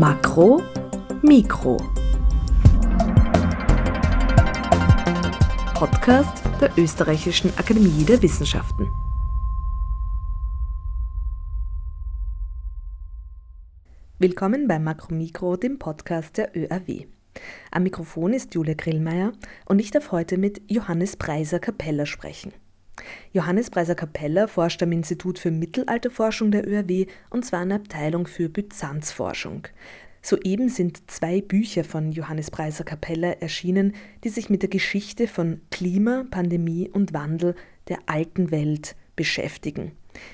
Makro, Mikro. Podcast der Österreichischen Akademie der Wissenschaften. Willkommen bei Makro Mikro, dem Podcast der ÖAW. Am Mikrofon ist Julia Grillmeier und ich darf heute mit Johannes Preiser-Kapeller sprechen. Johannes Preiser-Kapeller forscht am Institut für Mittelalterforschung der ÖAW und zwar in der Abteilung für Byzanzforschung. Soeben sind zwei Bücher von Johannes Preiser-Kapeller erschienen, die sich mit der Geschichte von Klima, Pandemie und Wandel der alten Welt beschäftigen.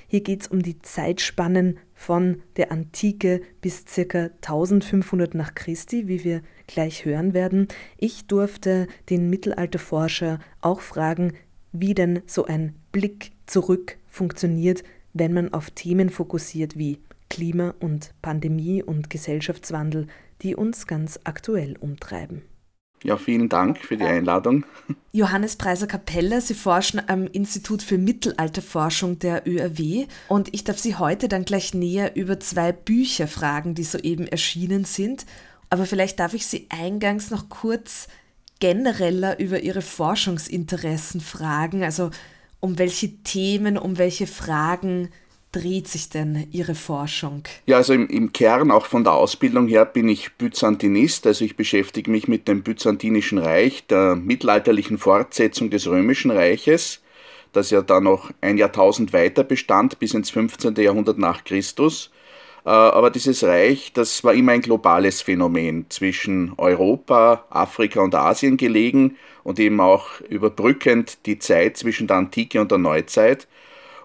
Hier geht es um die Zeitspannen von der Antike bis ca. 1500 nach Christi, wie wir gleich hören werden. Ich durfte den Mittelalterforscher auch fragen, wie denn so ein Blick zurück funktioniert, wenn man auf Themen fokussiert wie Klima und Pandemie und Gesellschaftswandel, die uns ganz aktuell umtreiben. Ja, vielen Dank für die Einladung. Johannes Preiser Kapelle, Sie forschen am Institut für Mittelalterforschung der ÖRW und ich darf Sie heute dann gleich näher über zwei Bücher fragen, die soeben erschienen sind. Aber vielleicht darf ich Sie eingangs noch kurz genereller über Ihre Forschungsinteressen fragen? Also um welche Themen, um welche Fragen dreht sich denn Ihre Forschung? Ja, also im, im, Kern, auch von der Ausbildung her, bin ich Byzantinist. Also ich beschäftige mich mit dem Byzantinischen Reich, der mittelalterlichen Fortsetzung des Römischen Reiches, das ja dann noch ein Jahrtausend weiter bestand, bis ins 15. Jahrhundert nach Christus. Äh, aber dieses Reich, das war immer ein globales Phänomen zwischen Europa, Afrika und Asien gelegen und eben auch überbrückend die Zeit zwischen der Antike und der Neuzeit.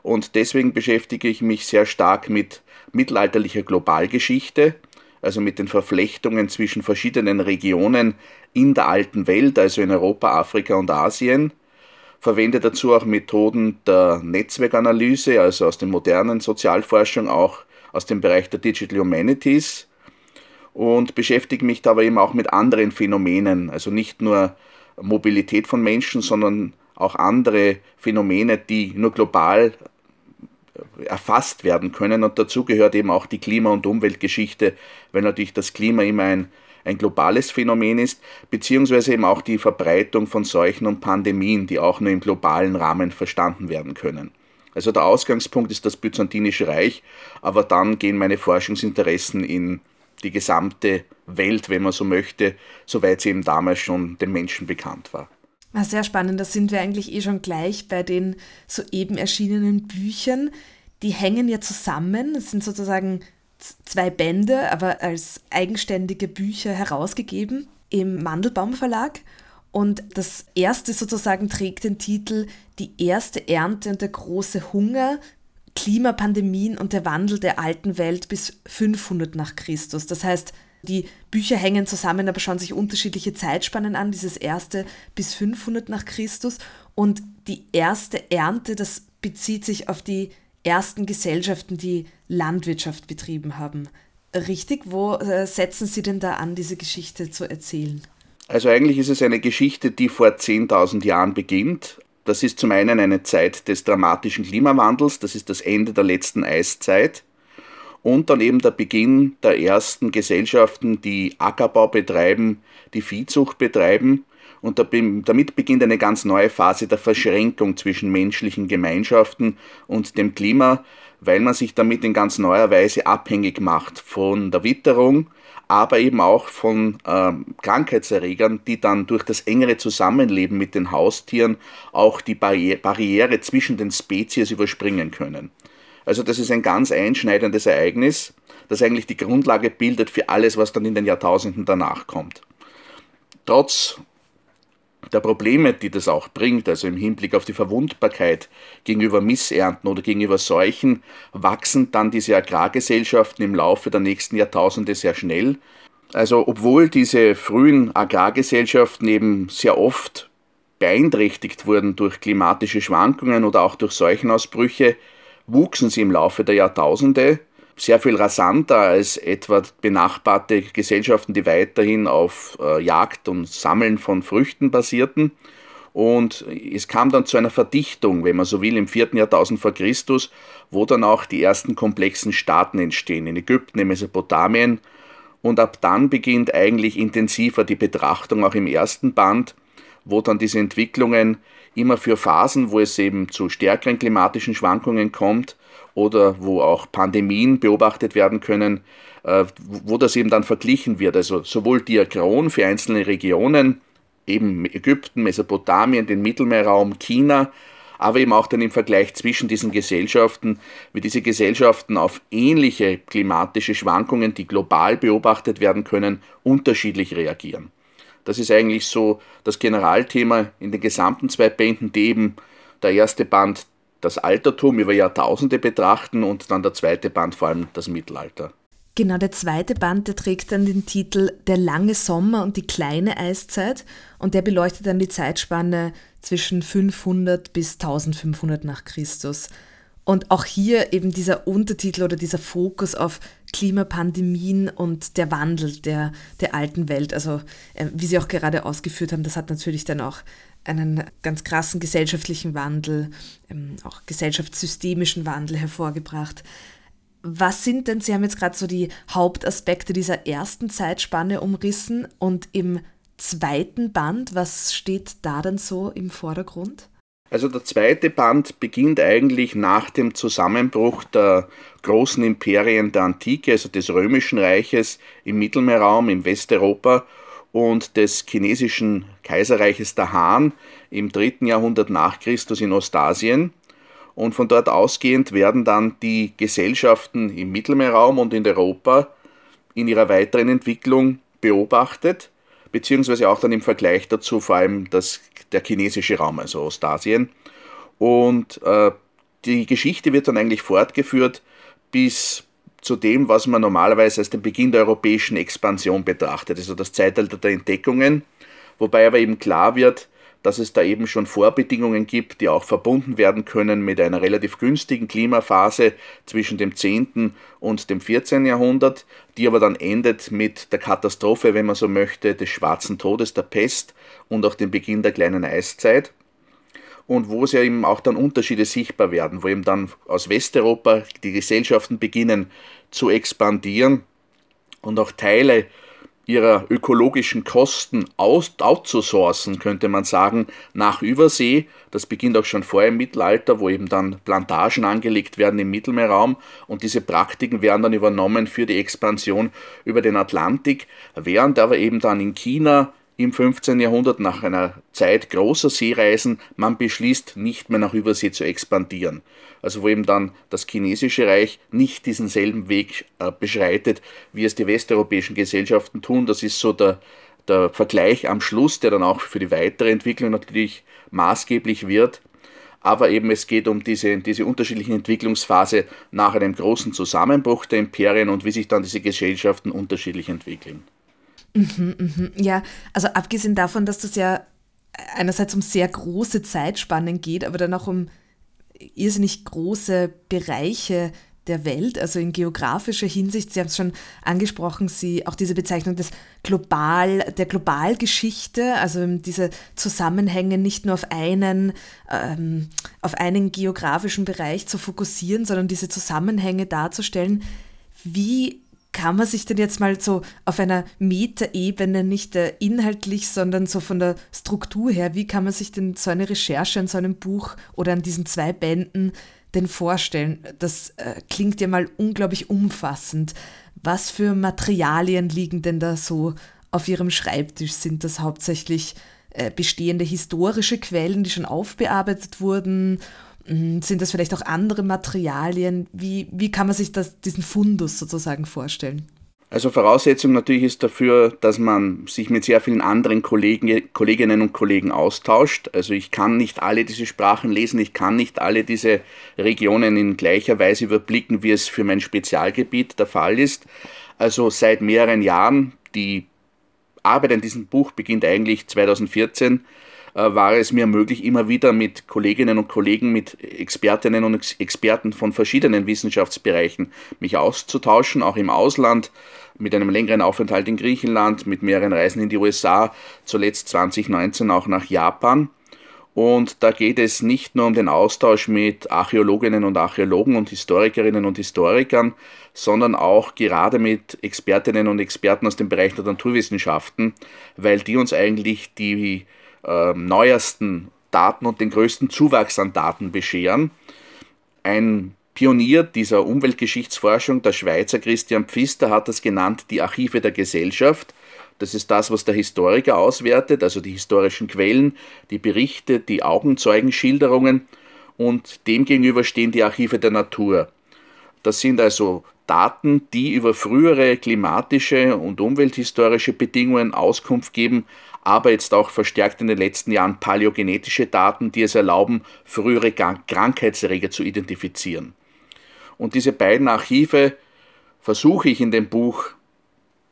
Und deswegen beschäftige ich mich sehr stark mit mittelalterlicher Globalgeschichte, also mit den Verflechtungen zwischen verschiedenen Regionen in der alten Welt, also in Europa, Afrika und Asien. Verwende dazu auch Methoden der Netzwerkanalyse, also aus der modernen Sozialforschung auch aus dem Bereich der Digital Humanities und beschäftige mich dabei eben auch mit anderen Phänomenen, also nicht nur Mobilität von Menschen, sondern auch andere Phänomene, die nur global erfasst werden können. Und dazu gehört eben auch die Klima- und Umweltgeschichte, weil natürlich das Klima immer ein, ein globales Phänomen ist, beziehungsweise eben auch die Verbreitung von Seuchen und Pandemien, die auch nur im globalen Rahmen verstanden werden können. Also der Ausgangspunkt ist das Byzantinische Reich, aber dann gehen meine Forschungsinteressen in die gesamte Welt, wenn man so möchte, soweit sie eben damals schon den Menschen bekannt war. Ah, sehr spannend, da sind wir eigentlich eh schon gleich bei den soeben erschienenen Büchern. Die hängen ja zusammen, es sind sozusagen zwei Bände, aber als eigenständige Bücher herausgegeben im Mandelbaum Verlag. Und das erste sozusagen trägt den Titel Die erste Ernte und der große Hunger, Klimapandemien und der Wandel der alten Welt bis 500 nach Christus. Das heißt, die Bücher hängen zusammen, aber schauen sich unterschiedliche Zeitspannen an, dieses erste bis 500 nach Christus. Und die erste Ernte, das bezieht sich auf die ersten Gesellschaften, die Landwirtschaft betrieben haben. Richtig, wo äh, setzen Sie denn da an, diese Geschichte zu erzählen? Also eigentlich ist es eine Geschichte, die vor 10.000 Jahren beginnt. Das ist zum einen eine Zeit des dramatischen Klimawandels, das ist das Ende der letzten Eiszeit und dann eben der Beginn der ersten Gesellschaften, die Ackerbau betreiben, die Viehzucht betreiben. Und damit beginnt eine ganz neue Phase der Verschränkung zwischen menschlichen Gemeinschaften und dem Klima, weil man sich damit in ganz neuer Weise abhängig macht von der Witterung, aber eben auch von äh, Krankheitserregern, die dann durch das engere Zusammenleben mit den Haustieren auch die Barri Barriere zwischen den Spezies überspringen können. Also das ist ein ganz einschneidendes Ereignis, das eigentlich die Grundlage bildet für alles, was dann in den Jahrtausenden danach kommt. Trotz der Probleme, die das auch bringt, also im Hinblick auf die Verwundbarkeit gegenüber Missernten oder gegenüber Seuchen, wachsen dann diese Agrargesellschaften im Laufe der nächsten Jahrtausende sehr schnell. Also obwohl diese frühen Agrargesellschaften eben sehr oft beeinträchtigt wurden durch klimatische Schwankungen oder auch durch Seuchenausbrüche, wuchsen sie im Laufe der Jahrtausende sehr viel rasanter als etwa benachbarte Gesellschaften, die weiterhin auf äh, Jagd und Sammeln von Früchten basierten. Und es kam dann zu einer Verdichtung, wenn man so will, im vierten Jahrtausend vor Christus, wo dann auch die ersten komplexen Staaten entstehen, in Ägypten, in Mesopotamien. Und ab dann beginnt eigentlich intensiver die Betrachtung auch im ersten Band, wo dann diese Entwicklungen immer für Phasen, wo es eben zu stärkeren klimatischen Schwankungen kommt oder wo auch Pandemien beobachtet werden können, äh, wo das eben dann verglichen wird. Also sowohl diachron für einzelne Regionen, eben Ägypten, Mesopotamien, den Mittelmeerraum, China, aber eben auch dann im Vergleich zwischen diesen Gesellschaften, wie diese Gesellschaften auf ähnliche klimatische Schwankungen, die global beobachtet werden können, unterschiedlich reagieren. Das ist eigentlich so das Generalthema in den gesamten zwei Bänden, die eben der erste Band das Altertum über Jahrtausende betrachten und dann der zweite Band vor allem das Mittelalter. Genau, der zweite Band, der trägt dann den Titel Der lange Sommer und die kleine Eiszeit und der beleuchtet dann die Zeitspanne zwischen 500 bis 1500 nach Christus. Und auch hier eben dieser Untertitel oder dieser Fokus auf Klimapandemien und der Wandel der, der alten Welt. Also äh, wie Sie auch gerade ausgeführt haben, das hat natürlich dann auch einen ganz krassen gesellschaftlichen Wandel, ähm, auch gesellschaftssystemischen Wandel hervorgebracht. Was sind denn, Sie haben jetzt gerade so die Hauptaspekte dieser ersten Zeitspanne umrissen und im zweiten Band, was steht da dann so im Vordergrund? Also der zweite Band beginnt eigentlich nach dem Zusammenbruch der großen Imperien der Antike, also des Römischen Reiches im Mittelmeerraum, in Westeuropa und des chinesischen Kaiserreiches der Han im dritten Jahrhundert nach Christus in Ostasien. Und von dort ausgehend werden dann die Gesellschaften im Mittelmeerraum und in Europa in ihrer weiteren Entwicklung beobachtet, beziehungsweise auch dann im Vergleich dazu vor allem das, der chinesische Raum, also Ostasien. Und äh, die Geschichte wird dann eigentlich fortgeführt bis zu dem, was man normalerweise als den Beginn der europäischen Expansion betrachtet, also das Zeitalter der Entdeckungen, wobei aber eben klar wird, dass es da eben schon Vorbedingungen gibt, die auch verbunden werden können mit einer relativ günstigen Klimaphase zwischen dem 10. und dem 14. Jahrhundert, die aber dann endet mit der Katastrophe, wenn man so möchte, des schwarzen Todes, der Pest und auch dem Beginn der kleinen Eiszeit. Und wo es ja eben auch dann Unterschiede sichtbar werden, wo eben dann aus Westeuropa die Gesellschaften beginnen zu expandieren und auch Teile ihrer ökologischen Kosten outzusourcen, könnte man sagen, nach Übersee. Das beginnt auch schon vor im Mittelalter, wo eben dann Plantagen angelegt werden im Mittelmeerraum und diese Praktiken werden dann übernommen für die Expansion über den Atlantik, während aber eben dann in China im 15. Jahrhundert nach einer Zeit großer Seereisen man beschließt, nicht mehr nach Übersee zu expandieren. Also wo eben dann das chinesische Reich nicht diesen selben Weg äh, beschreitet, wie es die westeuropäischen Gesellschaften tun. Das ist so der, der Vergleich am Schluss, der dann auch für die weitere Entwicklung natürlich maßgeblich wird. Aber eben es geht um diese, diese unterschiedliche Entwicklungsphase nach einem großen Zusammenbruch der Imperien und wie sich dann diese Gesellschaften unterschiedlich entwickeln. Mhm, mhm. Ja, also abgesehen davon, dass das ja einerseits um sehr große Zeitspannen geht, aber dann auch um irrsinnig große Bereiche der Welt, also in geografischer Hinsicht. Sie haben es schon angesprochen, Sie auch diese Bezeichnung des Global, der Globalgeschichte, also diese Zusammenhänge nicht nur auf einen, ähm, auf einen geografischen Bereich zu fokussieren, sondern diese Zusammenhänge darzustellen. Wie kann man sich denn jetzt mal so auf einer Metaebene, nicht inhaltlich, sondern so von der Struktur her, wie kann man sich denn so eine Recherche an so einem Buch oder an diesen zwei Bänden denn vorstellen? Das äh, klingt ja mal unglaublich umfassend. Was für Materialien liegen denn da so auf Ihrem Schreibtisch? Sind das hauptsächlich äh, bestehende historische Quellen, die schon aufbearbeitet wurden? Hm, sind das vielleicht auch andere Materialien? Wie, wie kann man sich das, diesen Fundus sozusagen vorstellen? Also Voraussetzung natürlich ist dafür, dass man sich mit sehr vielen anderen Kollegen, Kolleginnen und Kollegen austauscht. Also ich kann nicht alle diese Sprachen lesen, ich kann nicht alle diese Regionen in gleicher Weise überblicken, wie es für mein Spezialgebiet der Fall ist. Also seit mehreren Jahren, die Arbeit an diesem Buch beginnt eigentlich 2014, äh, war es mir möglich, immer wieder mit Kolleginnen und Kollegen, mit Expertinnen und Experten von verschiedenen Wissenschaftsbereichen mich auszutauschen, auch im Ausland, mit einem längeren Aufenthalt in Griechenland, mit mehreren Reisen in die USA, zuletzt 2019 auch nach Japan. Und da geht es nicht nur um den Austausch mit Archäologinnen und Archäologen und Historikerinnen und Historikern, sondern auch gerade mit Expertinnen und Experten aus dem Bereich der Naturwissenschaften, weil die uns eigentlich die äh, neuesten Daten und den größten Zuwachs an Daten bescheren. Ein Pionier dieser Umweltgeschichtsforschung, der Schweizer Christian Pfister, hat das genannt die Archive der Gesellschaft. Das ist das, was der Historiker auswertet, also die historischen Quellen, die Berichte, die Augenzeugenschilderungen und demgegenüber stehen die Archive der Natur. Das sind also Daten, die über frühere klimatische und umwelthistorische Bedingungen Auskunft geben, aber jetzt auch verstärkt in den letzten Jahren paläogenetische Daten, die es erlauben, frühere Krankheitserreger zu identifizieren. Und diese beiden Archive versuche ich in dem Buch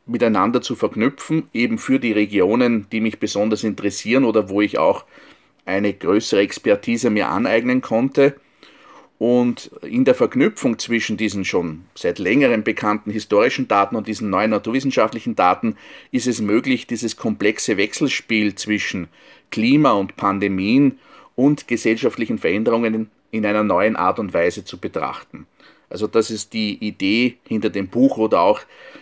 miteinander zu verknüpfen, eben für die Regionen, die mich besonders interessieren oder wo ich auch eine größere Expertise mir aneignen konnte. Und in der Verknüpfung zwischen diesen schon seit längerem bekannten historischen Daten und diesen neuen naturwissenschaftlichen Daten ist es möglich, dieses komplexe Wechselspiel zwischen Klima und Pandemien und gesellschaftlichen Veränderungen in einer neuen Art und Weise zu betrachten. Also das ist die Idee hinter dem Buch oder auch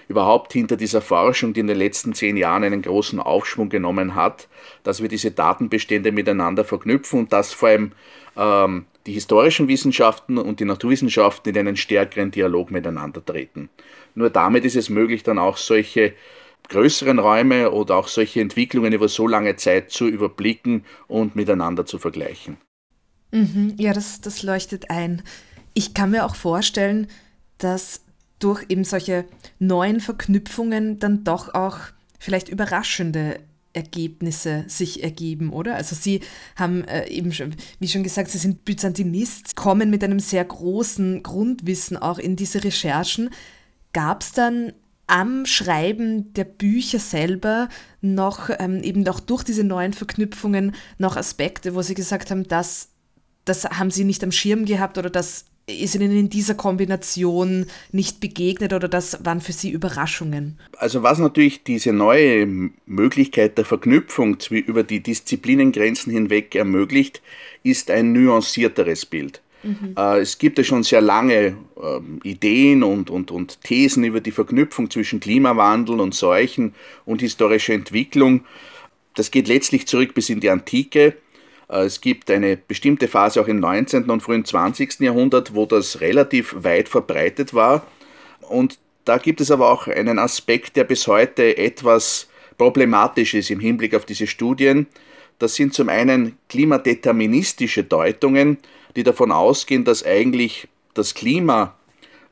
überhaupt hinter dieser Forschung, die in den letzten zehn Jahren einen großen Aufschwung genommen hat, dass wir diese Datenbestände miteinander verknüpfen und dass vor allem ähm, die historischen Wissenschaften und die Naturwissenschaften in einen stärkeren Dialog miteinander treten. Nur damit ist es möglich, dann auch solche größeren Räume oder auch solche Entwicklungen über so lange Zeit zu überblicken und miteinander zu vergleichen. Mhm, ja, das, das leuchtet ein. Ich kann mir auch vorstellen, dass durch eben solche neuen Verknüpfungen dann doch auch vielleicht überraschende Ergebnisse sich ergeben, oder? Also Sie haben äh, eben schon, wie schon gesagt, Sie sind Byzantinist, kommen mit einem sehr großen Grundwissen auch in diese Recherchen. Gab es dann am Schreiben der Bücher selber noch ähm, eben auch durch diese neuen Verknüpfungen noch Aspekte, wo Sie gesagt haben, das, das haben Sie nicht am Schirm gehabt oder das ist Ihnen in dieser Kombination nicht begegnet oder das waren für Sie Überraschungen? Also was natürlich diese neue Möglichkeit der Verknüpfung über die Disziplinengrenzen hinweg ermöglicht, ist ein nuancierteres Bild. Mhm. Äh, es gibt ja schon sehr lange ähm, Ideen und, und, und Thesen über die Verknüpfung zwischen Klimawandel und Seuchen und historischer Entwicklung. Das geht letztlich zurück bis in die Antike. Äh, es gibt eine bestimmte Phase auch im 19. und frühen 20. Jahrhundert, wo das relativ weit verbreitet war. Und da gibt es aber auch einen Aspekt, der bis heute etwas problematisch ist im Hinblick auf diese Studien. Das sind zum einen klimadeterministische Deutungen, die davon ausgehen, dass eigentlich das Klima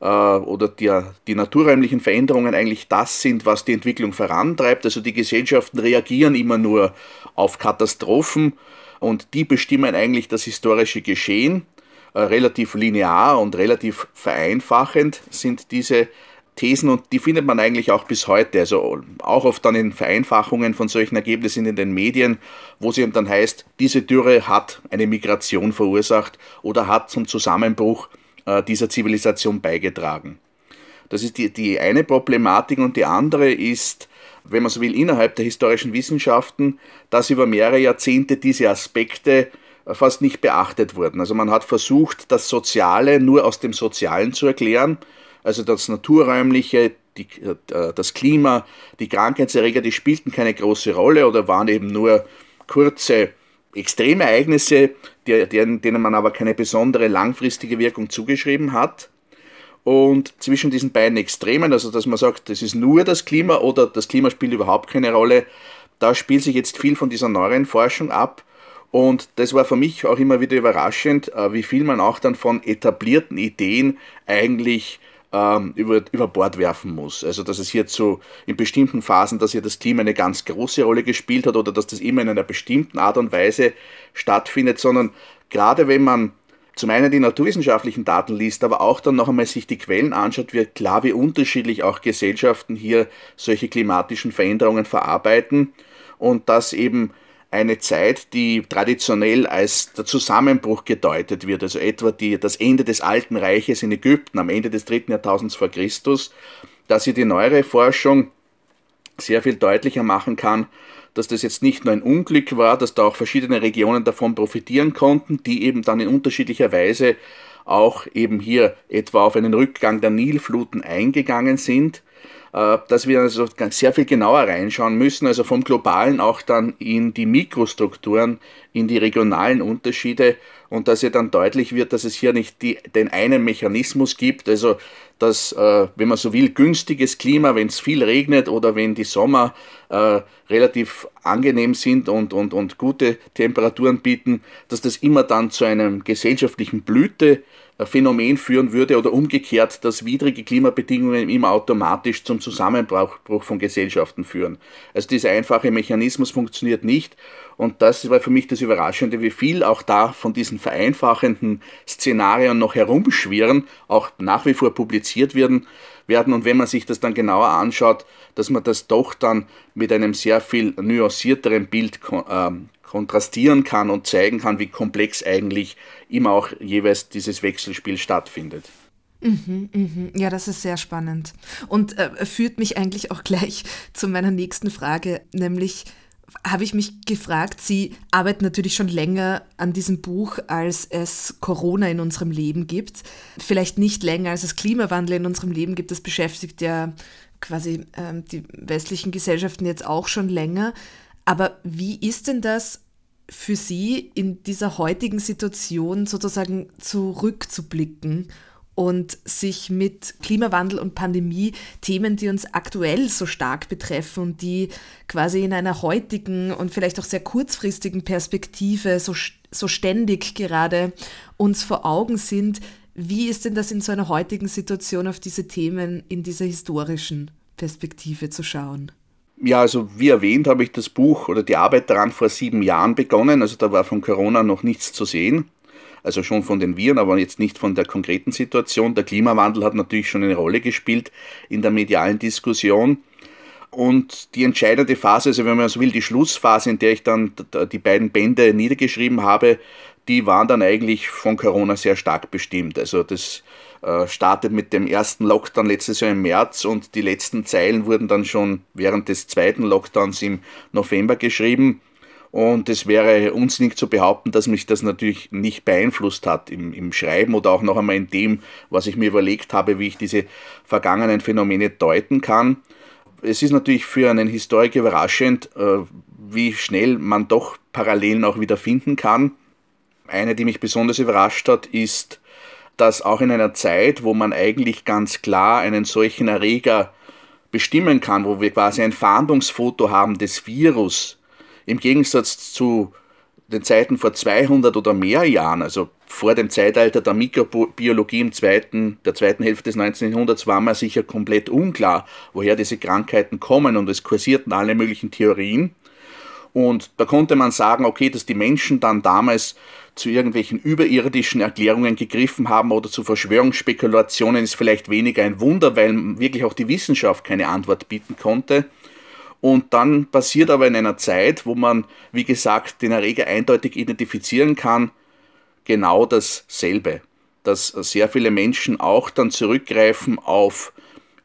äh, oder die, die naturräumlichen Veränderungen eigentlich das sind, was die Entwicklung vorantreibt. Also die Gesellschaften reagieren immer nur auf Katastrophen und die bestimmen eigentlich das historische Geschehen. Äh, relativ linear und relativ vereinfachend sind diese Thesen und die findet man eigentlich auch bis heute, also auch oft dann in Vereinfachungen von solchen Ergebnissen in den Medien, wo es eben dann heißt, diese Dürre hat eine Migration verursacht oder hat zum Zusammenbruch äh, dieser Zivilisation beigetragen. Das ist die, die eine Problematik und die andere ist, wenn man so will, innerhalb der historischen Wissenschaften, dass über mehrere Jahrzehnte diese Aspekte äh, fast nicht beachtet wurden. Also man hat versucht, das Soziale nur aus dem Sozialen zu erklären, also das Naturräumliche, die, äh, das Klima, die Krankheitserreger, die spielten keine große Rolle oder waren eben nur kurze Extremereignisse, denen man aber keine besondere langfristige Wirkung zugeschrieben hat. Und zwischen diesen beiden Extremen, also dass man sagt, das ist nur das Klima oder das Klima spielt überhaupt keine Rolle, da spielt sich jetzt viel von dieser neueren Forschung ab. Und das war für mich auch immer wieder überraschend, äh, wie viel man auch dann von etablierten Ideen eigentlich ähm, über, über Bord werfen muss. Also dass es hier zu in bestimmten Phasen, dass hier das Klima eine ganz große Rolle gespielt hat oder dass das immer in einer bestimmten Art und Weise stattfindet, sondern gerade wenn man zum einen die naturwissenschaftlichen Daten liest, aber auch dann noch einmal sich die Quellen anschaut, wird klar, wie unterschiedlich auch Gesellschaften hier solche klimatischen Veränderungen verarbeiten und dass eben eine Zeit, die traditionell als der Zusammenbruch gedeutet wird, also etwa die, das Ende des Alten Reiches in Ägypten am Ende des dritten Jahrtausends vor Christus, dass sie die neuere Forschung sehr viel deutlicher machen kann, dass das jetzt nicht nur ein Unglück war, dass da auch verschiedene Regionen davon profitieren konnten, die eben dann in unterschiedlicher Weise auch eben hier etwa auf einen Rückgang der Nilfluten eingegangen sind, dass wir also sehr viel genauer reinschauen müssen, also vom globalen auch dann in die Mikrostrukturen, in die regionalen Unterschiede und dass ja dann deutlich wird, dass es hier nicht die, den einen Mechanismus gibt, also dass, äh, wenn man so will, günstiges Klima, wenn es viel regnet oder wenn die Sommer äh, relativ angenehm sind und, und, und gute Temperaturen bieten, dass das immer dann zu einem gesellschaftlichen Blüte Phänomen führen würde oder umgekehrt, dass widrige Klimabedingungen immer automatisch zum Zusammenbruch von Gesellschaften führen. Also dieser einfache Mechanismus funktioniert nicht und das war für mich das Überraschende, wie viel auch da von diesen vereinfachenden Szenarien noch herumschwirren, auch nach wie vor publiziert werden, werden. Und wenn man sich das dann genauer anschaut, dass man das doch dann mit einem sehr viel nuancierteren Bild ähm, kontrastieren kann und zeigen kann, wie komplex eigentlich immer auch jeweils dieses Wechselspiel stattfindet. Mhm, mhm. Ja, das ist sehr spannend und äh, führt mich eigentlich auch gleich zu meiner nächsten Frage, nämlich habe ich mich gefragt, Sie arbeiten natürlich schon länger an diesem Buch, als es Corona in unserem Leben gibt. Vielleicht nicht länger, als es Klimawandel in unserem Leben gibt. Das beschäftigt ja quasi äh, die westlichen Gesellschaften jetzt auch schon länger. Aber wie ist denn das für Sie in dieser heutigen Situation sozusagen zurückzublicken und sich mit Klimawandel und Pandemie Themen, die uns aktuell so stark betreffen und die quasi in einer heutigen und vielleicht auch sehr kurzfristigen Perspektive so, so ständig gerade uns vor Augen sind, wie ist denn das in so einer heutigen Situation auf diese Themen in dieser historischen Perspektive zu schauen? Ja, also wie erwähnt, habe ich das Buch oder die Arbeit daran vor sieben Jahren begonnen. Also da war von Corona noch nichts zu sehen. Also schon von den Viren, aber jetzt nicht von der konkreten Situation. Der Klimawandel hat natürlich schon eine Rolle gespielt in der medialen Diskussion. Und die entscheidende Phase, also wenn man so will, die Schlussphase, in der ich dann die beiden Bände niedergeschrieben habe, die waren dann eigentlich von Corona sehr stark bestimmt. Also das startet mit dem ersten Lockdown letztes Jahr im März und die letzten Zeilen wurden dann schon während des zweiten Lockdowns im November geschrieben. Und es wäre unsinnig zu behaupten, dass mich das natürlich nicht beeinflusst hat im, im Schreiben oder auch noch einmal in dem, was ich mir überlegt habe, wie ich diese vergangenen Phänomene deuten kann. Es ist natürlich für einen Historiker überraschend, äh, wie schnell man doch Parallelen auch wieder finden kann. Eine, die mich besonders überrascht hat, ist dass auch in einer Zeit, wo man eigentlich ganz klar einen solchen Erreger bestimmen kann, wo wir quasi ein Fahndungsfoto haben des Virus, im Gegensatz zu den Zeiten vor 200 oder mehr Jahren, also vor dem Zeitalter der Mikrobiologie im zweiten, der zweiten Hälfte des 19. Jahrhunderts, war man sicher komplett unklar, woher diese Krankheiten kommen und es kursierten alle möglichen Theorien. Und da konnte man sagen, okay, dass die Menschen dann damals zu irgendwelchen überirdischen Erklärungen gegriffen haben oder zu Verschwörungsspekulationen ist vielleicht weniger ein Wunder, weil wirklich auch die Wissenschaft keine Antwort bieten konnte. Und dann passiert aber in einer Zeit, wo man, wie gesagt, den Erreger eindeutig identifizieren kann, genau dasselbe. Dass sehr viele Menschen auch dann zurückgreifen auf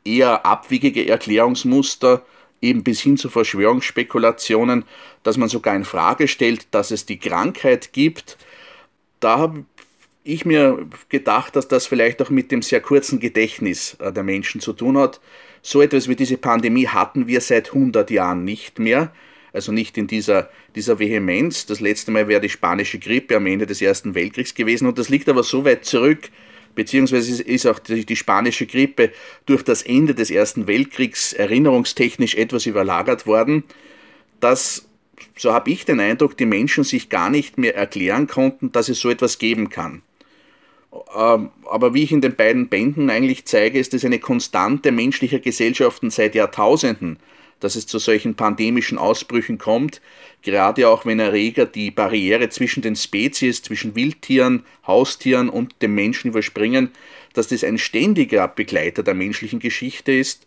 eher abwegige Erklärungsmuster, eben bis hin zu Verschwörungsspekulationen, dass man sogar in Frage stellt, dass es die Krankheit gibt, da habe ich mir gedacht, dass das vielleicht auch mit dem sehr kurzen Gedächtnis äh, der Menschen zu tun hat. So etwas wie diese Pandemie hatten wir seit 100 Jahren nicht mehr. Also nicht in dieser, dieser Vehemenz. Das letzte Mal wäre die spanische Grippe am Ende des Ersten Weltkriegs gewesen. Und das liegt aber so weit zurück, beziehungsweise ist auch die, die spanische Grippe durch das Ende des Ersten Weltkriegs erinnerungstechnisch etwas überlagert worden, dass so habe ich den Eindruck, die Menschen sich gar nicht mehr erklären konnten, dass es so etwas geben kann. Ähm, aber wie ich in den beiden Bänden eigentlich zeige, ist es eine Konstante menschlicher Gesellschaften seit Jahrtausenden, dass es zu solchen pandemischen Ausbrüchen kommt, gerade auch wenn Erreger die Barriere zwischen den Spezies, zwischen Wildtieren, Haustieren und dem Menschen überspringen, dass das ein ständiger Begleiter der menschlichen Geschichte ist.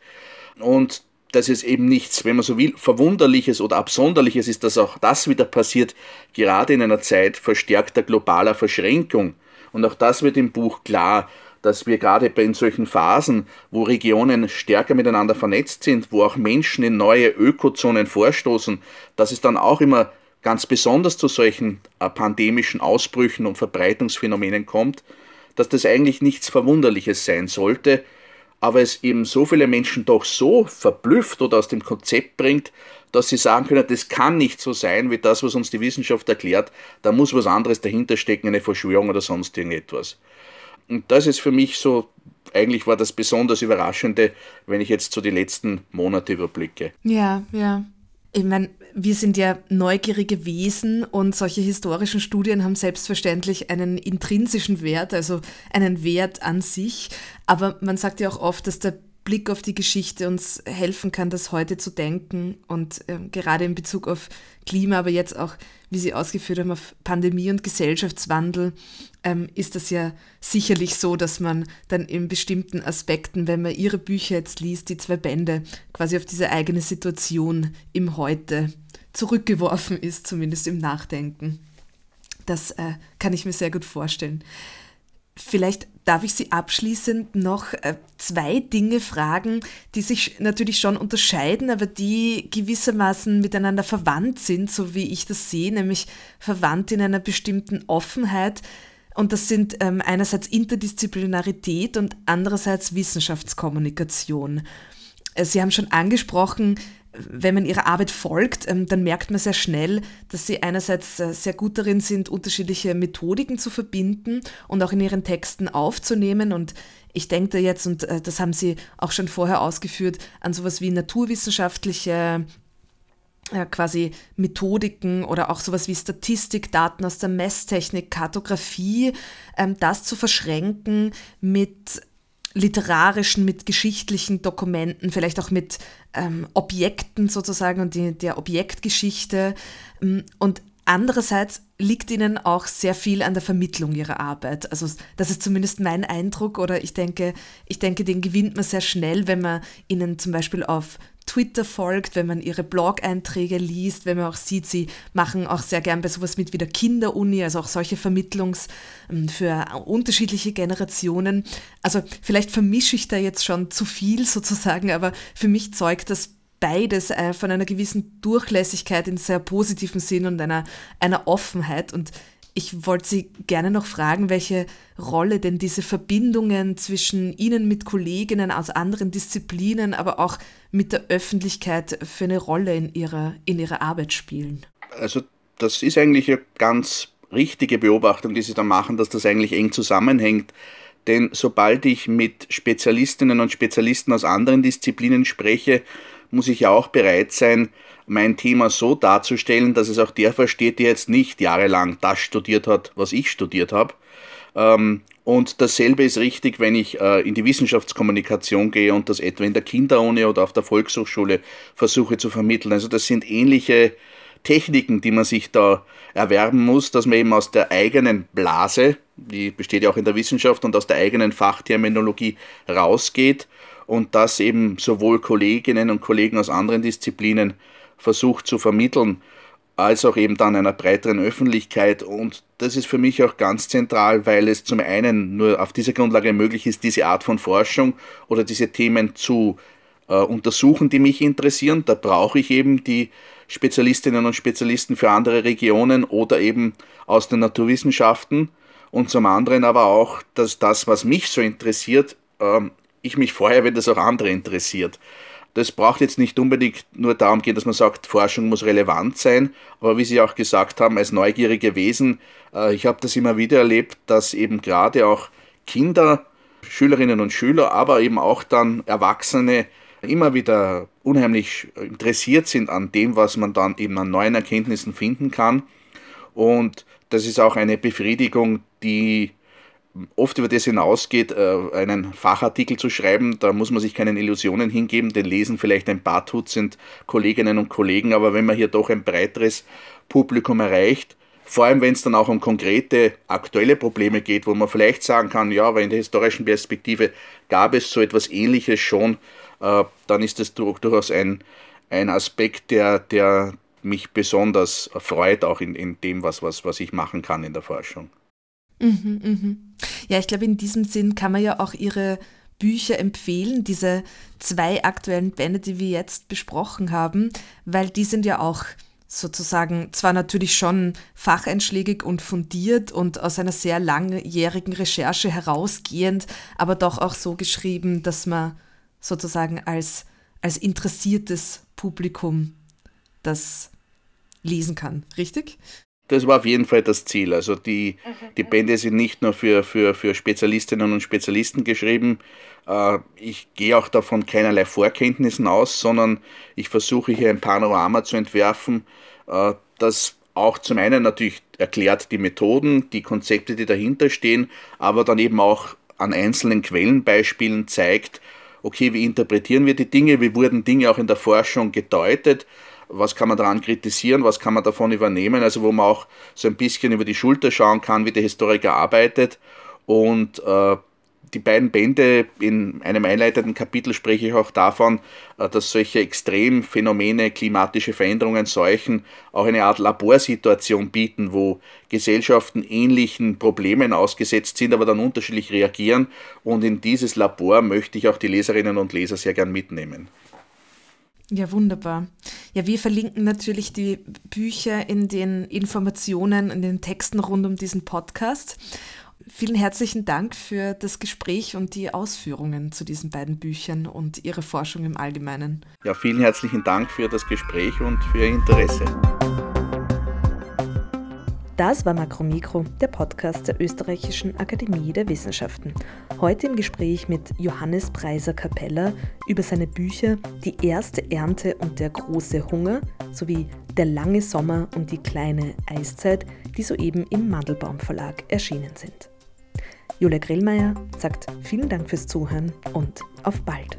Und dass es eben nichts, wenn man so will, Verwunderliches oder Absonderliches ist, dass auch das wieder passiert, gerade in einer Zeit verstärkter globaler Verschränkung. Und auch das wird im Buch klar, dass wir gerade in solchen Phasen, wo Regionen stärker miteinander vernetzt sind, wo auch Menschen in neue Ökozonen vorstoßen, dass es dann auch immer ganz besonders zu solchen äh, pandemischen Ausbrüchen und Verbreitungsphänomenen kommt, dass das eigentlich nichts Verwunderliches sein sollte, aber es eben so viele Menschen doch so verblüfft oder aus dem Konzept bringt, dass sie sagen können, das kann nicht so sein wie das, was uns die Wissenschaft erklärt, da muss was anderes dahinter stecken, eine Verschwörung oder sonst irgendetwas. Und das ist für mich so, eigentlich war das besonders Überraschende, wenn ich jetzt so die letzten Monate überblicke. Ja, ja. Ich meine, wir sind ja neugierige Wesen und solche historischen Studien haben selbstverständlich einen intrinsischen Wert, also einen Wert an sich. Aber man sagt ja auch oft, dass der Blick auf die Geschichte uns helfen kann, das heute zu denken und äh, gerade in Bezug auf Klima, aber jetzt auch, wie Sie ausgeführt haben, auf Pandemie und Gesellschaftswandel, ähm, ist das ja sicherlich so, dass man dann in bestimmten Aspekten, wenn man Ihre Bücher jetzt liest, die zwei Bände, quasi auf diese eigene Situation im Heute zurückgeworfen ist, zumindest im Nachdenken. Das äh, kann ich mir sehr gut vorstellen. Vielleicht darf ich Sie abschließend noch äh, zwei Dinge fragen, die sich natürlich schon unterscheiden, aber die gewissermaßen miteinander verwandt sind, so wie ich das sehe, nämlich verwandt in einer bestimmten Offenheit. Und das sind ähm, einerseits Interdisziplinarität und andererseits Wissenschaftskommunikation. Äh, Sie haben schon angesprochen, wenn man ihrer Arbeit folgt, ähm, dann merkt man sehr schnell, dass sie einerseits äh, sehr gut darin sind, unterschiedliche Methodiken zu verbinden und auch in ihren Texten aufzunehmen. Und ich denke jetzt, und äh, das haben Sie auch schon vorher ausgeführt, an sowas wie naturwissenschaftliche äh, quasi Methodiken oder auch sowas wie Statistik, Daten aus der Messtechnik, Kartografie, ähm, das zu verschränken mit literarischen, mit geschichtlichen Dokumenten, vielleicht auch mit ähm, Objekten sozusagen und die, der Objektgeschichte. Ähm, und andererseits liegt ihnen auch sehr viel an der Vermittlung ihrer Arbeit. Also das ist zumindest mein Eindruck oder ich denke, ich denke, den gewinnt man sehr schnell, wenn man ihnen zum Beispiel auf Twitter folgt, wenn man ihre Blog-Einträge liest, wenn man auch sieht, sie machen auch sehr gern bei sowas mit wie der Kinderuni, also auch solche Vermittlungs ähm, für unterschiedliche Generationen. Also vielleicht vermische ich da jetzt schon zu viel sozusagen, aber für mich zeugt das beides äh, von einer gewissen Durchlässigkeit in sehr positiven Sinn und einer, einer Offenheit und ich wollte Sie gerne noch fragen, welche Rolle denn diese Verbindungen zwischen Ihnen mit Kolleginnen aus anderen Disziplinen, aber auch mit der Öffentlichkeit für eine Rolle in Ihrer, in ihrer Arbeit spielen. Also das ist eigentlich eine ganz richtige Beobachtung, die Sie da machen, dass das eigentlich eng zusammenhängt. Denn sobald ich mit Spezialistinnen und Spezialisten aus anderen Disziplinen spreche, muss ich ja auch bereit sein, mein Thema so darzustellen, dass es auch der versteht, der jetzt nicht jahrelang das studiert hat, was ich studiert habe. Ähm, und dasselbe ist richtig, wenn ich äh, in die Wissenschaftskommunikation gehe und das etwa in der Kinderuni oder auf der Volkshochschule versuche zu vermitteln. Also das sind ähnliche Techniken, die man sich da erwerben muss, dass man eben aus der eigenen Blase, die besteht ja auch in der Wissenschaft, und aus der eigenen Fachterminologie rausgeht und das eben sowohl Kolleginnen und Kollegen aus anderen Disziplinen versucht zu vermitteln, als auch eben dann einer breiteren Öffentlichkeit. Und das ist für mich auch ganz zentral, weil es zum einen nur auf dieser Grundlage möglich ist, diese Art von Forschung oder diese Themen zu äh, untersuchen, die mich interessieren. Da brauche ich eben die Spezialistinnen und Spezialisten für andere Regionen oder eben aus den Naturwissenschaften. Und zum anderen aber auch, dass das, was mich so interessiert, äh, ich mich vorher, wenn das auch andere interessiert das braucht jetzt nicht unbedingt nur darum gehen, dass man sagt, Forschung muss relevant sein, aber wie Sie auch gesagt haben, als neugierige Wesen, äh, ich habe das immer wieder erlebt, dass eben gerade auch Kinder, Schülerinnen und Schüler, aber eben auch dann Erwachsene immer wieder unheimlich interessiert sind an dem, was man dann eben an neuen Erkenntnissen finden kann. Und das ist auch eine Befriedigung, die oft über das hinausgeht, äh, einen Fachartikel zu schreiben, da muss man sich keinen Illusionen hingeben, den lesen vielleicht ein paar Dutzend Kolleginnen und Kollegen, aber wenn man hier doch ein breiteres Publikum erreicht, vor allem wenn es dann auch um konkrete aktuelle Probleme geht, wo man vielleicht sagen kann, ja, aber in der historischen Perspektive gab es so etwas Ähnliches schon, dann ist das durchaus ein, ein Aspekt, der, der mich besonders freut, auch in, in dem, was, was, was ich machen kann in der Forschung. Mhm, mhm. Ja, ich glaube, in diesem Sinn kann man ja auch Ihre Bücher empfehlen, diese zwei aktuellen Bände, die wir jetzt besprochen haben, weil die sind ja auch sozusagen zwar natürlich schon facheinschlägig und fundiert und aus einer sehr langjährigen Recherche herausgehend, aber doch auch so geschrieben, dass man sozusagen als, als interessiertes Publikum das lesen kann, richtig? Das war auf jeden Fall das Ziel. Also die, die Bände sind nicht nur für, für, für Spezialistinnen und Spezialisten geschrieben. Äh, ich gehe auch davon keinerlei Vorkenntnissen aus, sondern ich versuche hier ein Panorama zu entwerfen, äh, das auch zum einen natürlich erklärt die Methoden, die Konzepte, die dahinter stehen, aber dann eben auch an einzelnen Quellenbeispielen zeigt, okay, wie interpretieren wir die Dinge, wie wurden Dinge auch in der Forschung gedeutet, was kann man daran kritisieren, was kann man davon übernehmen, also wo man auch so ein bisschen über die Schulter schauen kann, wie der Historiker arbeitet. Und äh, die beiden Bände, in einem einleitenden Kapitel spreche ich auch davon, äh, dass solche Extremphänomene, klimatische Veränderungen, Seuchen auch eine Art Laborsituation bieten, wo Gesellschaften ähnlichen Problemen ausgesetzt sind, aber dann unterschiedlich reagieren. Und in dieses Labor möchte ich auch die Leserinnen und Leser sehr gern mitnehmen. Ja, wunderbar. Ja, wir verlinken natürlich die Bücher in den Informationen, in den Texten rund um diesen Podcast. Vielen herzlichen Dank für das Gespräch und die Ausführungen zu diesen beiden Büchern und Ihre Forschung im Allgemeinen. Ja, vielen herzlichen Dank für das Gespräch und für Ihr Interesse. Das war Makromikro, der Podcast der Österreichischen Akademie der Wissenschaften. Heute im Gespräch mit Johannes Preiser Capella über seine Bücher Die erste Ernte und der große Hunger sowie Der lange Sommer und die kleine Eiszeit, die soeben im Mandelbaum Verlag erschienen sind. Julia Grillmeier sagt vielen Dank fürs Zuhören und auf bald.